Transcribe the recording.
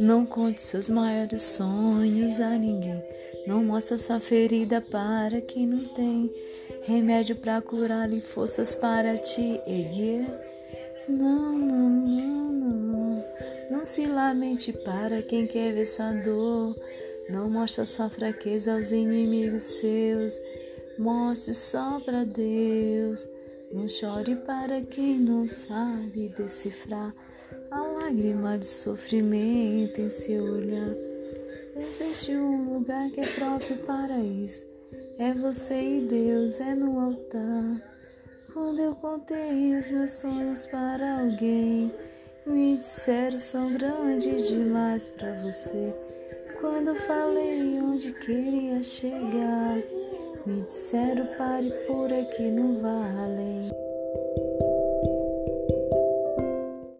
Não conte seus maiores sonhos a ninguém. Não mostra sua ferida para quem não tem remédio para curar e forças para te erguer. Não, não, não, não. Não se lamente para quem quer ver sua dor. Não mostra sua fraqueza aos inimigos seus. Mostre só para Deus. Não chore para quem não sabe decifrar a lágrima de sofrimento em seu olhar. Existe um lugar que é próprio para isso. É você e Deus, é no altar. Quando eu contei os meus sonhos para alguém, me disseram são grandes demais para você. Quando falei onde queria chegar, me disseram pare por aqui, não vá além.